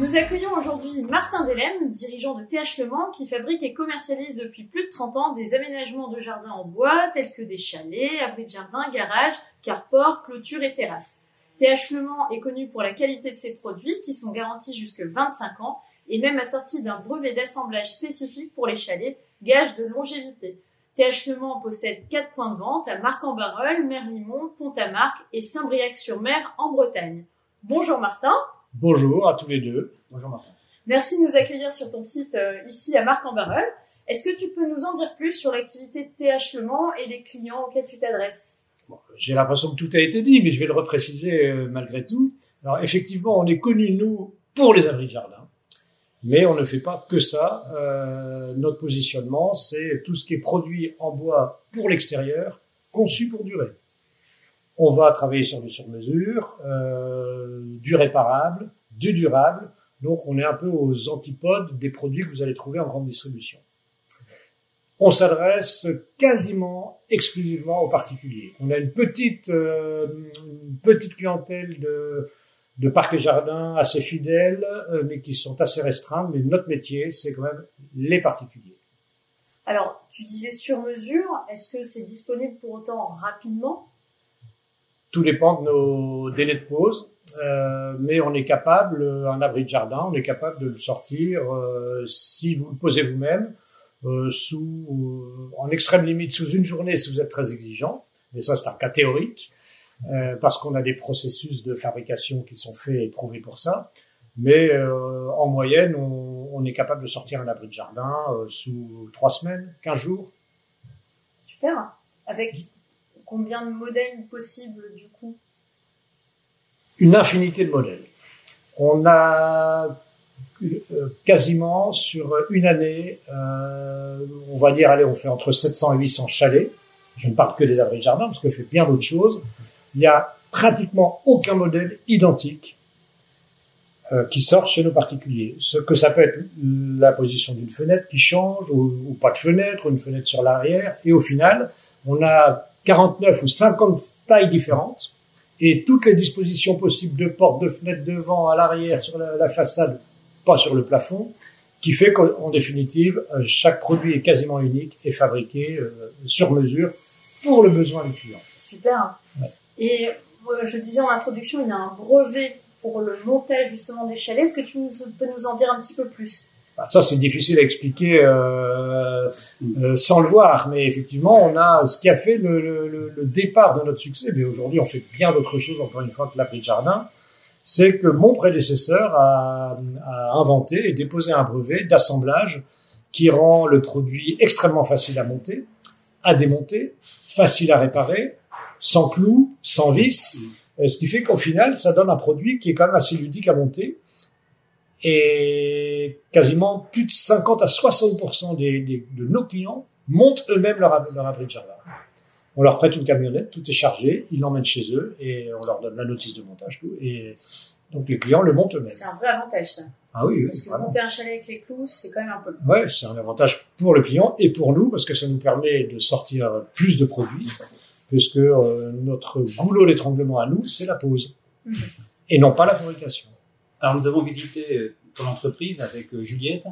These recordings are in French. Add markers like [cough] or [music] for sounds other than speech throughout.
Nous accueillons aujourd'hui Martin Delem, dirigeant de TH Le Mans, qui fabrique et commercialise depuis plus de 30 ans des aménagements de jardins en bois, tels que des chalets, abris de jardin, garages, carports, clôtures et terrasses. TH Le Mans est connu pour la qualité de ses produits, qui sont garantis jusque 25 ans, et même assortis d'un brevet d'assemblage spécifique pour les chalets, gage de longévité. TH Le Mans possède 4 points de vente à Marc-en-Barœul, Merlimont, Pont-à-Marc et Saint-Briac-sur-Mer en Bretagne. Bonjour Martin. Bonjour à tous les deux. Bonjour Martin. Merci de nous accueillir sur ton site euh, ici à Marc-en-Barœul. Est-ce que tu peux nous en dire plus sur l'activité de TH Le Mans et les clients auxquels tu t'adresses? Bon, J'ai l'impression que tout a été dit, mais je vais le repréciser euh, malgré tout. Alors effectivement, on est connu nous pour les abris de jardin, mais on ne fait pas que ça. Euh, notre positionnement, c'est tout ce qui est produit en bois pour l'extérieur, conçu pour durer. On va travailler sur du sur-mesure, euh, du réparable, du durable. Donc on est un peu aux antipodes des produits que vous allez trouver en grande distribution. On s'adresse quasiment exclusivement aux particuliers. On a une petite, euh, petite clientèle de, de parcs et jardins assez fidèles, euh, mais qui sont assez restreintes. Mais notre métier, c'est quand même les particuliers. Alors, tu disais sur mesure. Est-ce que c'est disponible pour autant rapidement? Tout dépend de nos délais de pause, euh, mais on est capable, un abri de jardin, on est capable de le sortir euh, si vous le posez vous-même, euh, sous, euh, en extrême limite sous une journée si vous êtes très exigeant, mais ça c'est un cas théorique, euh, parce qu'on a des processus de fabrication qui sont faits et prouvés pour ça. Mais euh, en moyenne, on, on, est capable de sortir un abri de jardin sous trois semaines, quinze jours. Super. Avec combien de modèles possibles du coup Une infinité de modèles. On a euh, quasiment sur une année, euh, on va dire, allez, on fait entre 700 et 800 chalets. Je ne parle que des abris de jardin parce qu'on fait bien d'autres choses. Il y a pratiquement aucun modèle identique euh, qui sort chez nos particuliers. Ce que ça peut être la position d'une fenêtre qui change ou, ou pas de fenêtre, ou une fenêtre sur l'arrière. Et au final, on a 49 ou 50 tailles différentes et toutes les dispositions possibles de portes, de fenêtres devant, à l'arrière, sur la, façade, pas sur le plafond, qui fait qu'en définitive, euh, chaque produit est quasiment unique et fabriqué euh, sur mesure pour le besoin du client. Super. Ouais. Et je disais en introduction, il y a un brevet pour le montage justement des chalets. Est-ce que tu peux nous en dire un petit peu plus? Ça, c'est difficile à expliquer euh, euh, sans le voir, mais effectivement, on a ce qui a fait le, le, le départ de notre succès. Mais aujourd'hui, on fait bien d'autres choses, encore une fois, que l'abri de jardin. C'est que mon prédécesseur a, a, inventé et déposé un brevet d'assemblage qui rend le produit extrêmement facile à monter, à démonter, facile à réparer, sans clous, sans vis, ce qui fait qu'au final, ça donne un produit qui est quand même assez ludique à monter et quasiment plus de 50 à 60% des, des, de nos clients montent eux-mêmes leur, leur abri de jardin. On leur prête une camionnette, tout est chargé, ils l'emmènent chez eux et on leur donne la notice de montage, tout. Et donc les clients le montent eux-mêmes. C'est un vrai avantage, ça. Ah oui, oui. Parce que vraiment. monter un chalet avec les clous, c'est quand même un peu. Ouais, c'est un avantage pour le client et pour nous parce que ça nous permet de sortir plus de produits, puisque euh, notre goulot d'étranglement à nous, c'est la pose mmh. et non pas la fabrication. Alors nous avons visité ton entreprise avec Juliette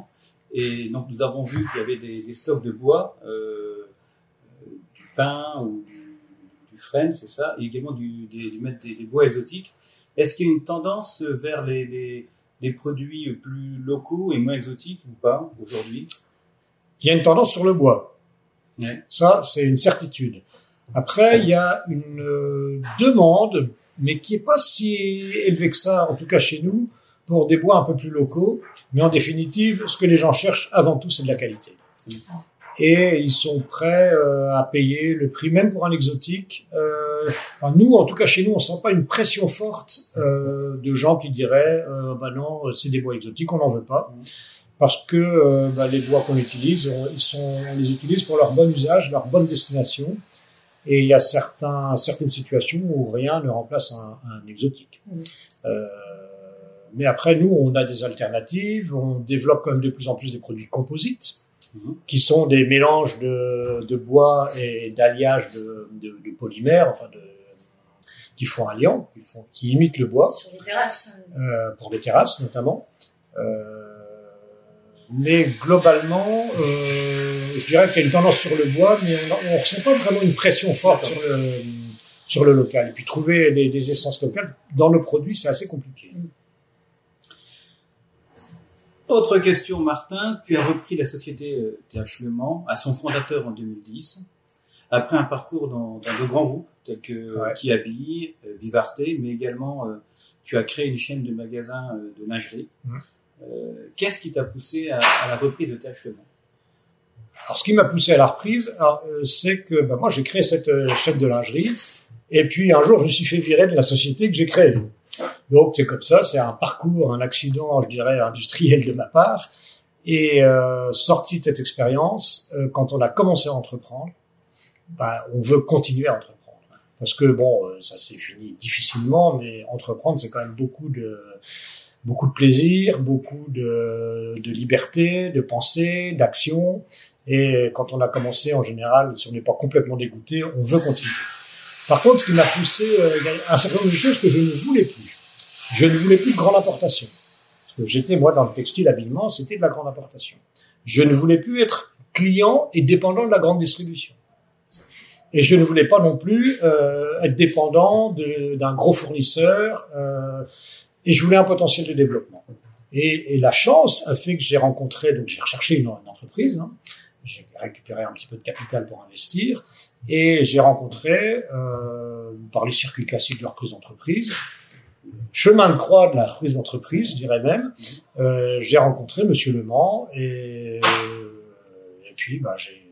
et donc nous avons vu qu'il y avait des, des stocks de bois, euh, du pin ou du, du frêne, c'est ça, et également du, des, du, des, des bois exotiques. Est-ce qu'il y a une tendance vers les, les, les, produits plus locaux et moins exotiques ou pas aujourd'hui? Il y a une tendance sur le bois. Ouais. Ça, c'est une certitude. Après, il y a une euh, demande, mais qui est pas si élevée que ça, en tout cas chez nous, pour des bois un peu plus locaux. Mais en définitive, ce que les gens cherchent avant tout, c'est de la qualité. Et ils sont prêts euh, à payer le prix, même pour un exotique. Euh, enfin, nous, en tout cas chez nous, on sent pas une pression forte euh, de gens qui diraient, euh, bah non, c'est des bois exotiques, on n'en veut pas. parce que euh, bah, les bois qu'on utilise, on, ils sont, on les utilise pour leur bon usage, leur bonne destination. Et il y a certains, certaines situations où rien ne remplace un, un exotique. Euh, mais après, nous, on a des alternatives. On développe quand même de plus en plus des produits composites, Mhm. qui sont des mélanges de, de bois et d'alliage de, de, de polymères, enfin de, qui font un liant, qui, font, qui imitent le bois Sur les terrasses. euh, pour les terrasses notamment. Euh, mais globalement, euh, je dirais qu'il y a une tendance sur le bois, mais on ne ressent pas vraiment une pression forte sur le, sur le local. Et puis trouver des, des essences locales dans nos produits, c'est assez compliqué. Autre question, Martin. Tu as repris la société euh, TH Le Mans à son fondateur en 2010, après un parcours dans, dans de grands groupes tels que Ouais. Kiabi, euh, Vivarte, mais également euh, tu as créé une chaîne de magasins euh, de lingerie. Euh, Qu'est-ce qui t'a poussé à, à la reprise de TH Le Mans Alors, ce qui m'a poussé à la reprise, euh, c'est que bah, moi, j'ai créé cette euh, chaîne de lingerie, et puis un jour, je me suis fait virer de la société que j'ai créée. Donc, c'est comme ça, c'est un parcours, un accident, je dirais, industriel de ma part. Et euh, sorti de cette expérience, euh, quand on a commencé à entreprendre, bah, on veut continuer à entreprendre. Parce que bon, euh, ça s'est fini difficilement, mais entreprendre, c'est quand même beaucoup de beaucoup de plaisir, beaucoup de, de liberté, de pensée, d'action. Et quand on a commencé, en général, si on n'est pas complètement dégoûté, on veut continuer. Par contre, ce qui m'a poussé, euh, un certain nombre de choses que je ne voulais plus. Je ne voulais plus de grande importation. Parce que j'étais, moi, dans le textile habillement, c'était de la grande importation. Je ne voulais plus être client et dépendant de la grande distribution. Et je ne voulais pas non plus euh, être dépendant d'un gros fournisseur. euh, et je voulais un potentiel de développement. Et, et la chance a fait que j'ai rencontré, donc j'ai recherché une, une entreprise, hein, j'ai récupéré un petit peu de capital pour investir, et j'ai rencontré, euh, par les circuits classiques de la reprise d'entreprise, chemin de croix de la reprise d'entreprise, je dirais même, euh, j'ai rencontré Monsieur Le Mans, et, et puis bah, j'ai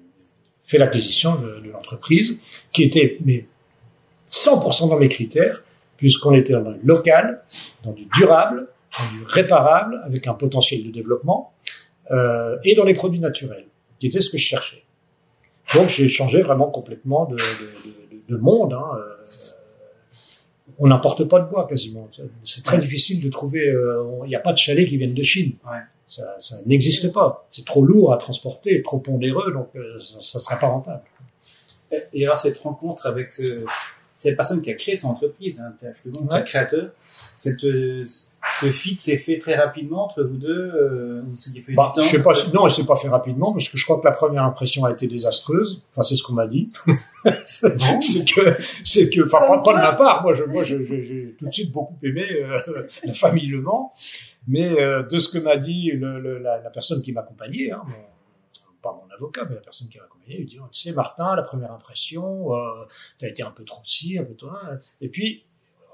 fait l'acquisition de, l'entreprise, qui était mais 100% dans mes critères, puisqu'on était dans le local, dans du durable, dans du réparable, avec un potentiel de développement, euh, et dans les produits naturels, qui était ce que je cherchais. Donc j'ai changé vraiment complètement de, de, de, de monde. Hein. euh, On n'importe pas de bois quasiment. C'est très difficile de trouver. euh, Il n'y a pas de chalets qui viennent de Chine. Ouais. Ça, ça n'existe pas. C'est trop lourd à transporter, trop pondéreux, donc euh, ça ne sera pas rentable. Et alors cette rencontre avec ce, cette personne qui a créé son entreprise, hein, Mans, qui est créateur, cette, euh, ce fit s'est fait très rapidement entre vous deux euh, fait Bah, du temps je sais pas, si- non, elle s'est pas fait rapidement parce que je crois que la première impression a été désastreuse. Enfin, c'est ce qu'on m'a dit. [laughs] c'est que, c'est que, enfin, pas, pas de ma part. Moi, je, moi, je- je- j'ai tout de suite beaucoup aimé euh, [laughs] la famille Le Mans, mais euh, de ce que m'a dit le, le- la, la personne qui m'accompagnait, hein, mon- pas mon avocat, mais la personne qui m'accompagnait, il dit, tu sais, Martin, la première impression, euh, t'as été un peu trop ci, un peu trop là. Et puis,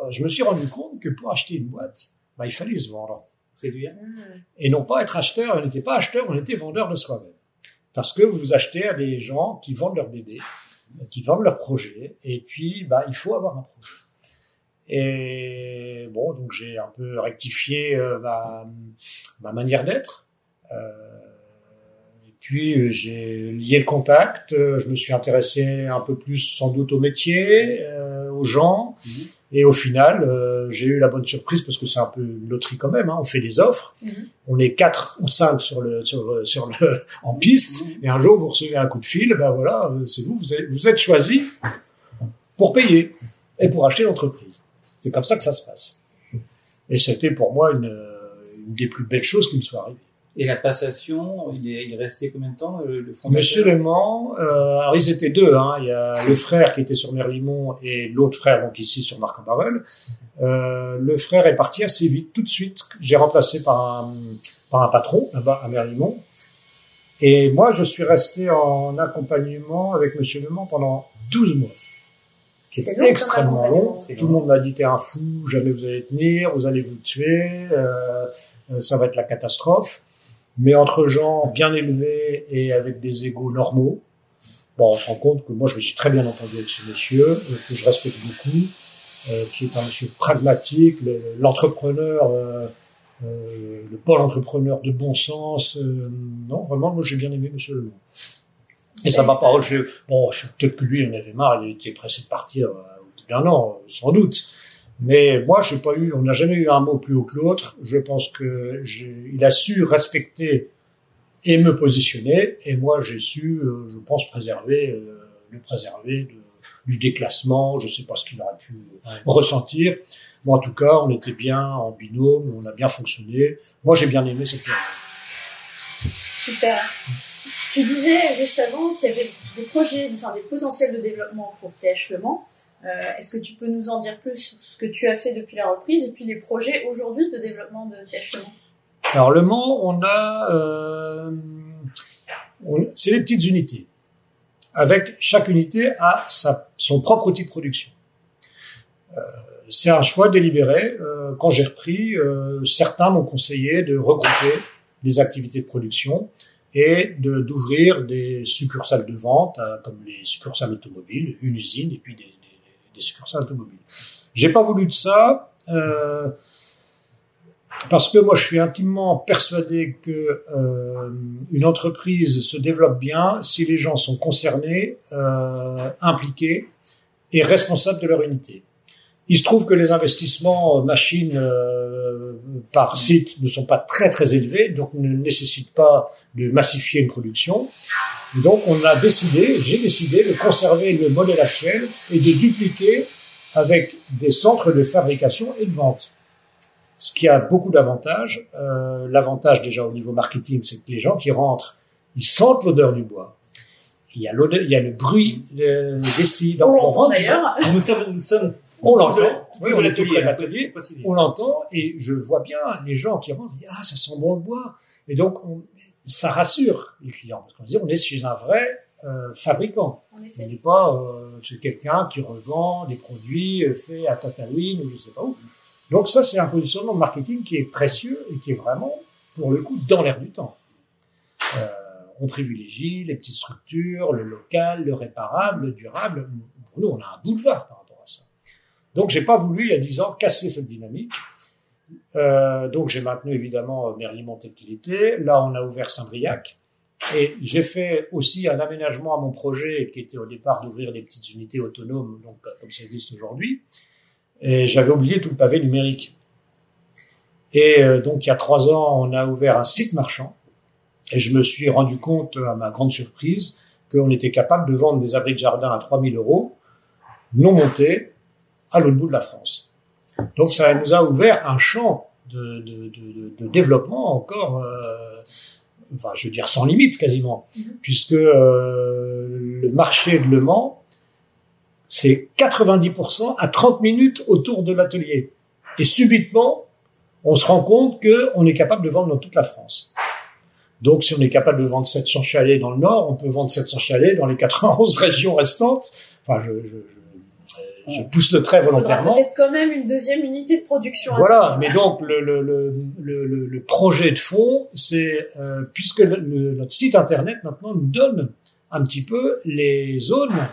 euh, je me suis rendu compte que pour acheter une boîte, bah, il fallait se vendre séduire Mmh. et non pas être acheteur. On n'était pas acheteur, on était vendeur de soi-même. Parce que vous achetez à des gens qui vendent leur bébé, qui vendent leur projet, et puis bah il faut avoir un projet. Et bon, donc j'ai un peu rectifié euh, ma, ma manière d'être. Euh, et puis j'ai lié le contact. euh, Je me suis intéressé un peu plus sans doute au métier, euh, aux gens. Mhm. Et au final, euh, j'ai eu la bonne surprise parce que c'est un peu une loterie quand même. Hein. On fait des offres, Mhm. on est quatre ou cinq sur le sur le, sur le [laughs] en piste. Et un jour, vous recevez un coup de fil, ben voilà, euh, c'est vous, vous êtes, vous êtes choisi pour payer et pour acheter l'entreprise. C'est comme ça que ça se passe. Et c'était pour moi une, une des plus belles choses qui me soit arrivée. Et la passation, il est, il est resté combien de temps le, le fondateur? Monsieur Le Mans, euh, alors ils étaient deux, hein. il y a le frère qui était sur Merlimont et l'autre frère donc ici sur Marc en Barœul. Euh, le frère est parti assez vite, tout de suite. J'ai remplacé par un, par un patron là-bas à Merlimont. Et moi, je suis resté en accompagnement avec Monsieur Le Mans pendant 12 mois. Qui C'est extrêmement long. Tout le monde m'a dit t'es un fou, jamais vous allez tenir, vous allez vous tuer, euh, euh, ça va être la catastrophe. Mais entre gens bien élevés et avec des égaux normaux, bon, on se rend compte que moi je me suis très bien entendu avec ce monsieur, euh, que je respecte beaucoup, euh, qui est un monsieur pragmatique, le- l'entrepreneur euh, euh, le pôle entrepreneur de bon sens. Euh, non, vraiment, moi j'ai bien aimé Monsieur Lemont. Et ça m'a pas. Je, bon, je peut-être que lui, il en avait marre, il était pressé de partir euh, au bout d'un an, sans doute. Mais moi, j'ai pas eu, on n'a jamais eu un mot plus haut que l'autre. Je pense que il a su respecter et me positionner, et moi, j'ai su, je pense, préserver, le préserver de, du déclassement. Je sais pas ce qu'il aurait pu ressentir. Moi, en tout cas, on était bien en binôme, on a bien fonctionné. Moi, j'ai bien aimé cette période. Super. Tu disais juste avant qu'il y avait des projets, enfin des potentiels de développement pour TH Le Mans. Euh, est-ce que tu peux nous en dire plus sur ce que tu as fait depuis la reprise et puis les projets aujourd'hui de développement de TH Le Mans Alors Le Mans, on a, euh, c'est des petites unités. Avec chaque unité a sa, son propre outil de production. Euh, c'est un choix délibéré. Euh, quand j'ai repris, euh, certains m'ont conseillé de regrouper les activités de production et de d'ouvrir des succursales de vente, euh, comme les succursales automobiles, une usine et puis des, des, succursales automobiles. J'ai pas voulu de ça euh, parce que moi je suis intimement persuadé que euh, entreprise se développe bien si les gens sont concernés, impliqués et responsables de leur unité. Il se trouve que les investissements machines euh, par site ne sont pas très très élevés, donc ne nécessitent pas de massifier une production. Donc on a décidé, j'ai décidé de conserver le modèle actuel et de dupliquer avec des centres de fabrication et de vente. Ce qui a beaucoup d'avantages. Euh, L'avantage déjà au niveau marketing, c'est que les gens qui rentrent, ils sentent l'odeur du bois. Il y a l'odeur, il y a le bruit des scies. Donc on, rentre. D'ailleurs, nous sommes, nous sommes on l'entend. Oui, on l'atelier. On l'entend et je vois bien les gens qui rentrent. Ah, ça sent bon le bois. Et donc, ça rassure les clients parce qu'on dit on est chez un vrai euh, fabricant. On n'est pas euh, chez quelqu'un qui revend des produits euh, faits à Tatooine ou je sais pas où. Donc ça, c'est un positionnement de marketing qui est précieux et qui est vraiment, pour le coup, dans l'air du temps. Euh, on privilégie les petites structures, le local, le réparable, le durable. Pour nous, on a un boulevard par donc j'ai pas voulu il y a dix ans casser cette dynamique. Euh, donc j'ai maintenu évidemment qu'il était. Là on a ouvert Saint-Briac. Et j'ai fait aussi un aménagement à mon projet qui était au départ d'ouvrir des petites unités autonomes, donc comme ça existe aujourd'hui. Et j'avais oublié tout le pavé numérique. Et euh, donc il y a trois ans, on a ouvert un site marchand. Et je me suis rendu compte, à ma grande surprise, qu'on était capable de vendre des abris de jardin à 3000 euros, non montés, à l'autre bout de la France. Donc ça nous a ouvert un champ de, de, de, de développement encore, euh, enfin je veux dire sans limite quasiment, mhm. puisque euh, le marché de Le Mans, c'est 90% à 30 minutes autour de l'atelier. Et subitement, on se rend compte qu'on est capable de vendre dans toute la France. Donc, si on est capable de vendre 700 chalets dans le Nord, on peut vendre 700 chalets dans les 91 [laughs] régions restantes. Enfin, je, je, je pousse le trait volontairement. Peut-être quand même une deuxième unité de production. Voilà, mais donc le, le, le, le, le projet de fond, c'est euh, puisque notre site internet maintenant nous donne un petit peu les zones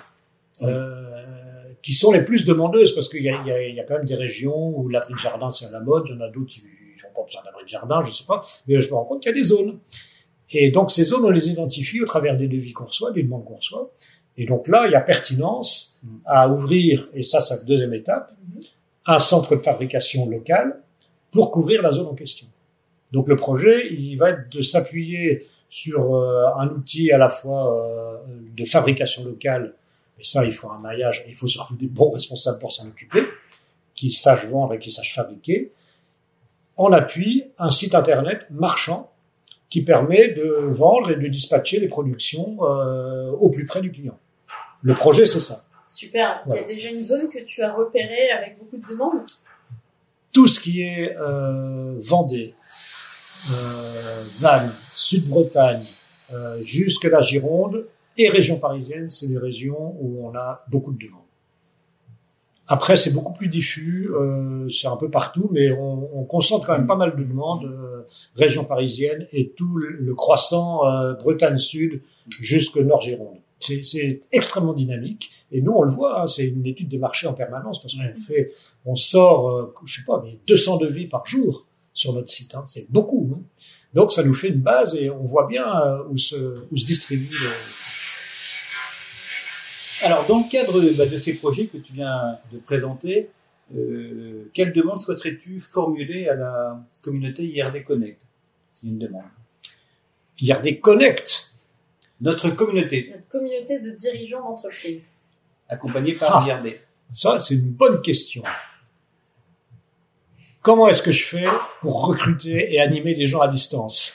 euh, qui sont les plus demandeuses, parce qu'il y a, il y, a, il y a quand même des régions où l'abri de jardin c'est à la mode, il y en a d'autres qui n'ont pas besoin d'abri de jardin, je sais pas, mais je me rends compte qu'il y a des zones. Et donc ces zones, on les identifie au travers des devis qu'on reçoit, des demandes qu'on reçoit. Et donc là, il y a pertinence à ouvrir, et ça, c'est la deuxième étape, un centre de fabrication local pour couvrir la zone en question. Donc le projet, il va être de s'appuyer sur euh, un outil à la fois euh, de fabrication locale, mais ça, il faut un maillage, il faut surtout des bons responsables pour s'en occuper, qui sachent vendre et qui sachent fabriquer, en appui un site internet marchand qui permet de vendre et de dispatcher les productions euh, au plus près du client. Le projet, c'est ça. Super. Il y a déjà une zone que tu as repérée avec beaucoup de demandes? Tout ce qui est euh, Vendée, euh, Vannes, Sud-Bretagne, euh, jusque la Gironde et région parisienne, c'est des régions où on a beaucoup de demandes. Après, c'est beaucoup plus diffus, c'est un peu partout, mais on, on, concentre quand même pas mal de demandes, région parisienne et tout le, croissant euh, Bretagne Sud jusque Nord-Gironde. C'est extrêmement dynamique. Et nous, on le voit, hein, c'est une étude de marché en permanence parce qu'on fait, on sort, euh, je sais pas, mais 200 devis par jour. sur notre site. Hein. C'est beaucoup. Hein. Donc ça nous fait une base et on voit bien euh, où se, où se distribue. Le... Alors dans le cadre bah, de ces projets que tu viens de présenter, euh, quelle demande souhaiterais-tu formuler à la communauté IRD Connect? C'est une demande. IRD Connect Notre communauté. Notre communauté de dirigeants d'entreprise. Accompagnée par Ah. IRD. Ça, c'est une bonne question. Comment est-ce que je fais pour recruter et animer des gens à distance?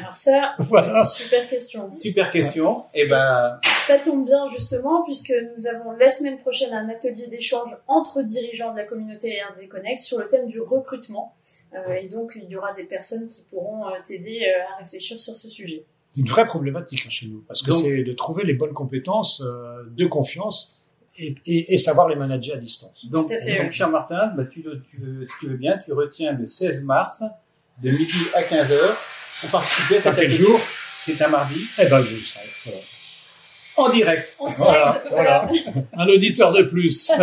Alors ça, Voilà. super question. Super question. Et ben, Ça tombe bien justement puisque nous avons la semaine prochaine un atelier d'échange entre dirigeants de la communauté RD Connect sur le thème du recrutement. Euh, et donc il y aura des personnes qui pourront euh, t'aider euh, à réfléchir sur ce sujet. C'est une vraie problématique hein, chez nous, parce que c'est de trouver les bonnes compétences euh, de confiance et, et- et savoir les manager à distance. donc, Tout à fait, donc oui. cher Martin, bah, tu, tu veux, si tu veux bien, tu retiens le 16 mars de midi à 15 pour participer à Ça cet quel jour C'est un mardi Eh ben, je serai. Voilà. en direct. En direct, Voilà, voilà. [laughs] Un auditeur de plus. [laughs]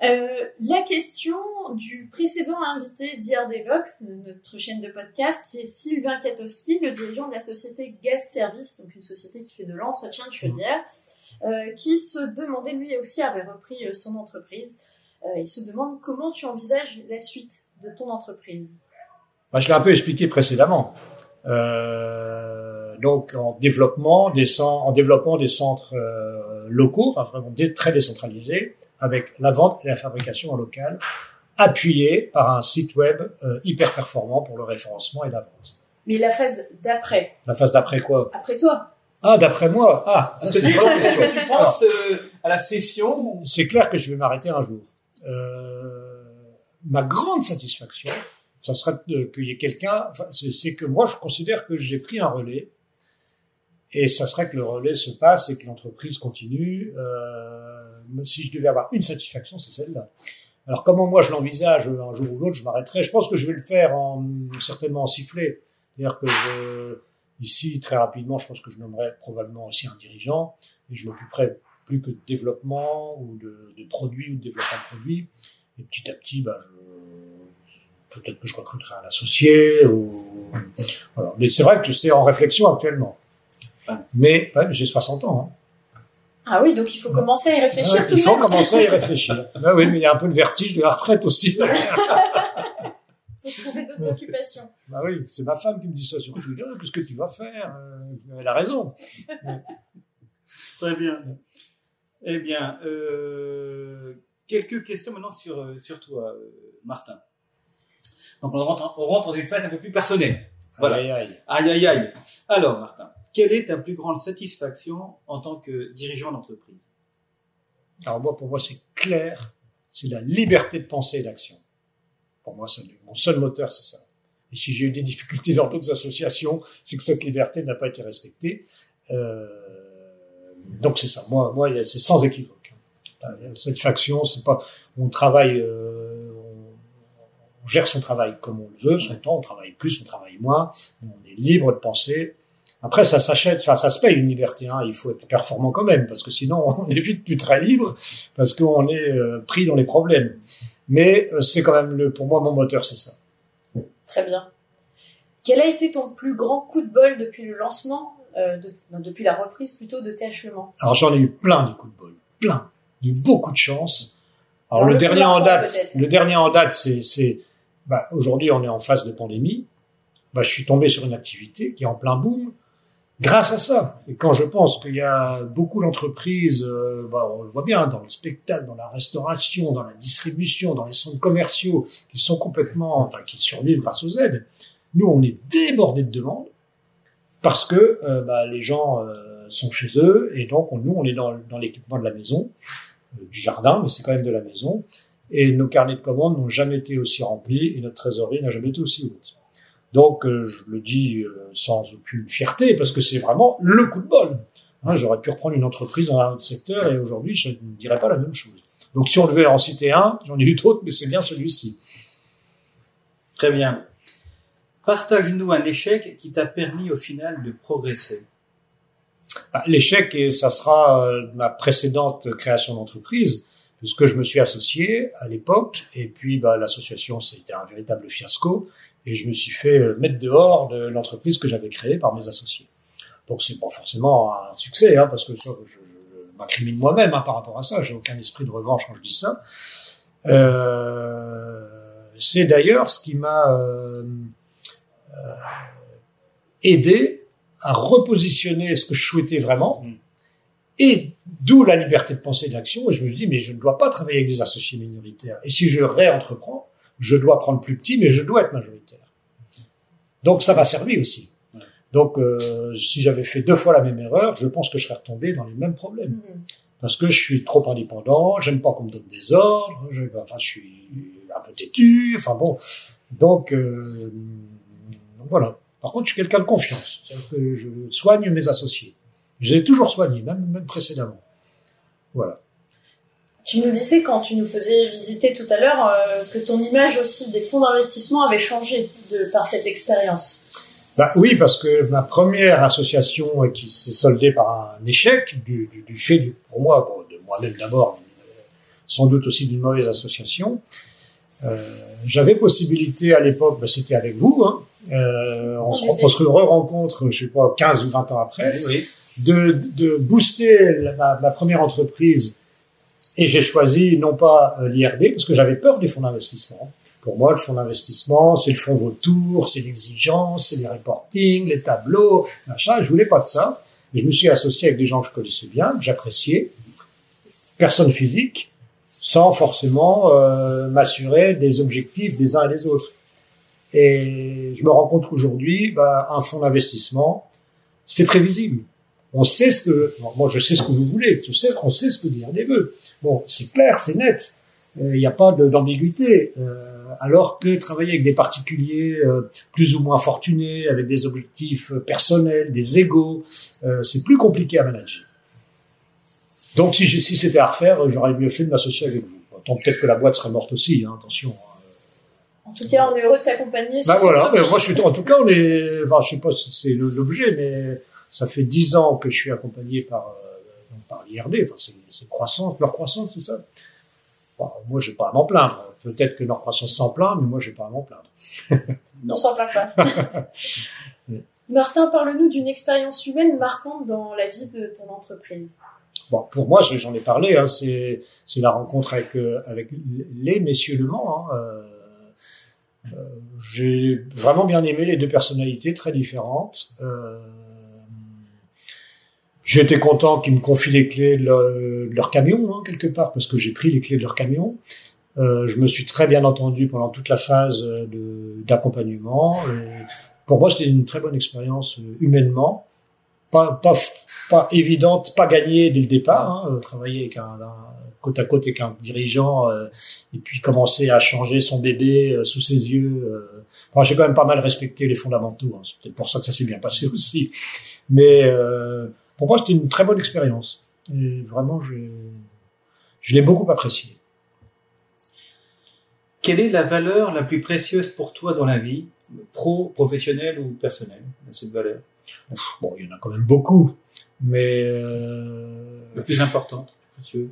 Euh, la question du précédent invité d'IRD Vox, notre chaîne de podcast, qui est Sylvain Katowski, le dirigeant de la société Gaz Service, donc une société qui fait de l'entretien de chaudière, euh, qui se demandait, lui aussi avait repris euh, son entreprise, euh, il se demande comment tu envisages la suite de ton entreprise. Bah, je l'ai un peu expliqué précédemment. Euh, donc en développement, des cen- en développement des centres euh, locaux, enfin vraiment dé- très décentralisés, avec la vente et la fabrication en local, appuyés par un site web euh, hyper performant pour le référencement et la vente. Mais la phase d'après, La phase d'après quoi? Après toi, Ah, d'après moi. Ah, ça, c'est que une tu, bonne question. que tu penses euh, à la session c'est clair que je vais m'arrêter un jour. Euh, ma grande satisfaction, ça serait de- qu'il y ait quelqu'un. C'est, que moi, je considère que j'ai pris un relais, et ça serait que le relais se passe et que l'entreprise continue. Euh, si je devais avoir une satisfaction, c'est celle-là. Alors comment moi je l'envisage un jour ou l'autre, je m'arrêterai. Je pense que je vais le faire en certainement en sifflet. C'est-à-dire que ici très rapidement, je pense que je nommerai probablement aussi un dirigeant et je m'occuperai plus que de développement ou de, de produits ou de développement de produits. Et petit à petit, bah, je, peut-être que je recruterai un associé ou, voilà. Mais c'est vrai que c'est en réflexion actuellement. Mais ouais, j'ai 60 ans. Hein. ah oui, donc il faut commencer à y réfléchir Ouais, tout il faut même. commencer à y [laughs] réfléchir. Ah oui, mais il y a un peu le vertige de la retraite aussi. [laughs] [laughs] faut se trouver d'autres occupations. Bah oui, c'est ma femme qui me dit ça dit, Ah, Qu'est-ce que tu vas faire Euh, Elle a raison. Très bien. Eh bien, euh, quelques questions maintenant sur, euh, sur toi, Martin. Donc on rentre, on rentre dans une phase un peu plus personnelle. Voilà. Aïe, aïe, aïe. Aïe, aïe, aïe. Alors, Martin, quelle est ta plus grande satisfaction en tant que dirigeant d'entreprise? Alors moi, pour moi, c'est clair. C'est la liberté de pensée et d'action. Pour moi, mon seul moteur, c'est ça. Et si j'ai eu des difficultés dans d'autres associations, c'est que cette liberté n'a pas été respectée. Euh, donc c'est ça. Moi, moi, c'est sans équivoque. Cette faction, c'est pas. On travaille, euh, on, gère son travail comme on le veut, son temps. On travaille plus, on travaille moins. On est libre de penser. Après, ça s'achète, enfin, ça se paye une liberté. Hein. Il faut être performant quand même, parce que sinon, [laughs] on est vite plus très libre, parce qu'on est euh, pris dans les problèmes. Mais euh, c'est quand même le, pour moi, mon moteur, c'est ça. Très bien. Quel a été ton plus grand coup de bol depuis le lancement, euh, de- non, depuis la reprise plutôt de TH Le Mans Alors j'en ai eu plein des coups de bol, plein. J'ai eu beaucoup de chance. Alors, Alors, le, le dernier en date, le dernier en date, c'est, bah, aujourd'hui on est en phase de pandémie. Bah, je suis tombé sur une activité qui est en plein boom grâce à ça. Et quand je pense qu'il y a beaucoup d'entreprises, euh, bah, on le voit bien dans le spectacle, dans la restauration, dans la distribution, dans les centres commerciaux, qui sont complètement, enfin, qui survivent grâce aux aides. Nous, on est débordés de demandes parce que euh, bah, les gens euh, sont chez eux et donc on- nous, on est dans, l'équipement de la maison, du jardin, mais c'est quand même de la maison. Et nos carnets de commandes n'ont jamais été aussi remplis et notre trésorerie n'a jamais été aussi haute. Donc, euh, je le dis euh, sans aucune fierté parce que c'est vraiment le coup de bol. Hein, J'aurais pu reprendre une entreprise dans un autre secteur et aujourd'hui, je ne dirais pas la même chose. Donc, si on devait en citer un, j'en ai eu d'autres, mais c'est bien celui-ci. Très bien. Partage-nous un échec qui t'a permis au final de progresser. Bah, L'échec, et ça sera euh, ma précédente création d'entreprise, puisque je me suis associé à l'époque, et puis bah, l'association, c'était un véritable fiasco, et je me suis fait euh, mettre dehors de l'entreprise que j'avais créée par mes associés. Donc c'est pas forcément un succès, hein, parce que je, je m'incrimine moi-même hein, par rapport à ça, j'ai aucun esprit de revanche quand je dis ça. Euh, c'est d'ailleurs ce qui m'a euh, euh, aidé à repositionner ce que je souhaitais vraiment, Mm. Et d'où la liberté de pensée et d'action. Et je me suis dit, mais je ne dois pas travailler avec des associés minoritaires. Et si je réentreprends, je dois prendre plus petit, mais je dois être majoritaire. Donc ça m'a servi aussi. Donc euh, si j'avais fait deux fois la même erreur, je pense que je serais retombé dans les mêmes problèmes Mhm. parce que je suis trop indépendant, j'aime pas qu'on me donne des ordres, je, enfin je suis un peu têtu, enfin bon, donc euh, voilà. Par contre, je suis quelqu'un de confiance, c'est-à-dire que je soigne mes associés. Je les ai toujours soignés, même même précédemment. Voilà. Tu nous disais quand tu nous faisais visiter tout à l'heure euh, que ton image aussi des fonds d'investissement avait changé de, par cette expérience. Bah oui, parce que ma première association euh, qui s'est soldée par un échec du, du, du fait, du, pour moi, bon, de moi-même d'abord, mais, euh, sans doute aussi d'une mauvaise association. Euh, J'avais possibilité à l'époque, bah, c'était avec vous, hein, euh, on, se, on se re-rencontre, je sais pas, 15 ou 20 ans après, Oui, oui. De, de booster ma, ma première entreprise. Et j'ai choisi non pas euh, l'IRD, parce que j'avais peur des fonds d'investissement. Pour moi, le fonds d'investissement, c'est le fonds vautour, c'est l'exigence, c'est les reporting, les tableaux, machin. Je voulais pas de ça. Et je me suis associé avec des gens que je connaissais bien, que j'appréciais, personnes physiques, sans forcément euh, m'assurer des objectifs des uns et des autres. Et je me rends compte qu'aujourd'hui, bah, un fonds d'investissement, c'est prévisible. On sait ce que, bon, moi je sais ce que vous voulez, tu sais, on sait ce que l'IRD veut. Bon, c'est clair, c'est net. Euh, Il n'y a pas d'ambiguïté. Euh, alors que travailler avec des particuliers euh, plus ou moins fortunés, avec des objectifs euh, personnels, des égaux, euh, c'est plus compliqué à manager. Donc si, si c'était à refaire, euh, j'aurais mieux fait de m'associer avec vous. Tant peut-être que la boîte serait morte aussi, hein, attention. En tout cas, on est heureux de t'accompagner. Bah voilà, mais moi je suis, en tout cas, on est, enfin, je sais pas si c'est l'objet, mais ça fait dix ans que je suis accompagné par, euh, par l'IRD, enfin, c'est, c'est croissance, leur croissance, c'est ça. Bon, moi, j'ai pas à m'en plaindre. Peut-être que leur croissance s'en plaint, mais moi, j'ai pas à m'en plaindre. [laughs] On s'en plaint pas. [laughs] Martin, parle-nous d'une expérience humaine marquante dans la vie de ton entreprise. Bon, pour moi, j'en ai parlé, hein, c'est, c'est la rencontre avec, euh, avec les messieurs Le Mans. Hein, euh, euh, j'ai vraiment bien aimé les deux personnalités très différentes. Euh, J'étais content qu'ils me confient les clés de leur, camion, hein, quelque part, parce que j'ai pris les clés de leur camion. Euh, je me suis très bien entendu pendant toute la phase de- d'accompagnement. Pour moi, c'était une très bonne expérience euh, humainement. Pas, pas, pas évidente, pas gagnée dès le départ. Hein, euh, travailler avec un, un- côte à côte avec un dirigeant euh, et puis commencer à changer son bébé euh, sous ses yeux. euh. Enfin, j'ai quand même pas mal respecté les fondamentaux. Hein, c'est peut-être pour ça que ça s'est bien passé [laughs] aussi. Mais euh, pour moi, c'était une très bonne expérience. Et vraiment, je, je l'ai beaucoup apprécié. Quelle est la valeur la plus précieuse pour toi dans la vie, pro, professionnelle ou personnelle, cette valeur? Bon, il y en a quand même beaucoup, mais euh, La plus importante, précieuse?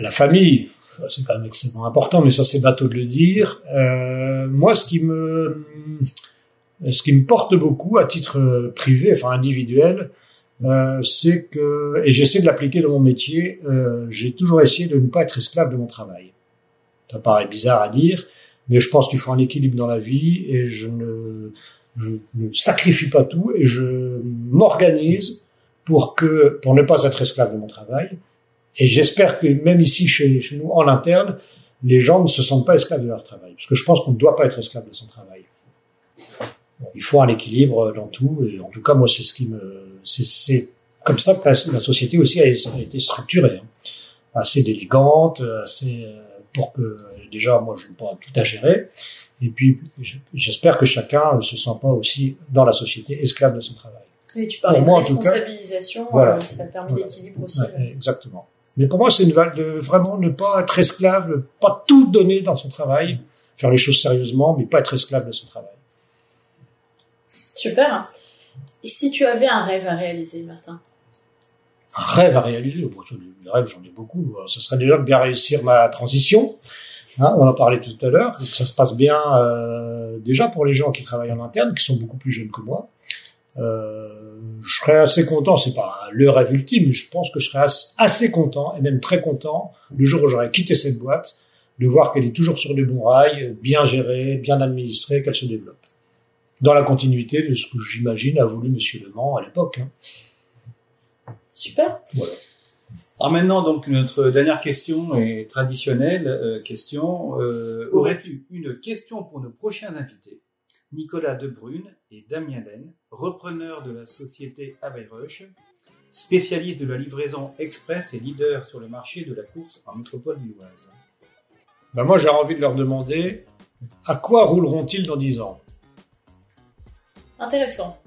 La famille, c'est quand même extrêmement important, mais ça c'est bateau de le dire. Euh, moi, ce qui me, ce qui me porte beaucoup à titre privé, enfin individuel, euh, c'est que, et j'essaie de l'appliquer dans mon métier, euh, j'ai toujours essayé de ne pas être esclave de mon travail. Ça paraît bizarre à dire, mais je pense qu'il faut un équilibre dans la vie et je ne, je ne sacrifie pas tout et je m'organise pour que, pour ne pas être esclave de mon travail. Et j'espère que même ici, chez, chez nous, en interne, les gens ne se sentent pas esclaves de leur travail. Parce que je pense qu'on ne doit pas être esclave de son travail. Bon, il faut un équilibre dans tout. Et en tout cas, moi, c'est ce qui me, c'est, comme ça que la, la société aussi a, a été structurée. Hein. Assez élégante, assez, euh, pour que, déjà, moi, je n'ai pas tout à gérer. Et puis, je- j'espère que chacun ne se sent pas aussi, dans la société, esclave de son travail. Et tu parlais de moi, cas, responsabilisation, voilà. euh, ça permet Voilà. l'équilibre aussi. Ouais, exactement. Mais pour moi, c'est de vraiment ne pas être esclave, ne pas tout donner dans son travail, faire les choses sérieusement, mais pas être esclave de son travail. Super. Et si tu avais un rêve à réaliser, Martin un rêve à réaliser. Bon, des rêves, j'en ai beaucoup. Ce serait déjà de bien réussir ma transition. Hein, on en parlé tout à l'heure. Ça se passe bien euh, déjà pour les gens qui travaillent en interne, qui sont beaucoup plus jeunes que moi. Euh, je serais assez content, c'est pas le rêve ultime, mais je pense que je serais assez content, et même très content, le jour où j'aurais quitté cette boîte, de voir qu'elle est toujours sur les bons rails, bien gérée, bien administrée, qu'elle se développe. Dans la continuité de ce que j'imagine a voulu Monsieur Le Mans à l'époque. Hein. Super. Voilà. Alors maintenant, donc notre dernière question est traditionnelle euh, question. Euh, Aurais-tu une question pour nos prochains invités? Nicolas Debrune et Damien Laine, repreneurs de la société Averush, spécialistes de la livraison express et leader sur le marché de la course en métropole lilloise. Ben moi, j'ai envie de leur demander à quoi rouleront-ils dans 10 ans? Intéressant.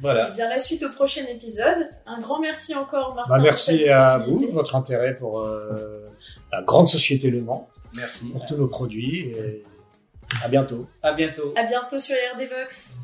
Voilà. Eh bien, la suite au prochain épisode. Un grand merci encore, Martin. Ben, merci à vous, votre intérêt pour euh, la grande société Le Mans, Merci. pour tous nos produits. Et à bientôt. À bientôt. À bientôt sur RD Vox.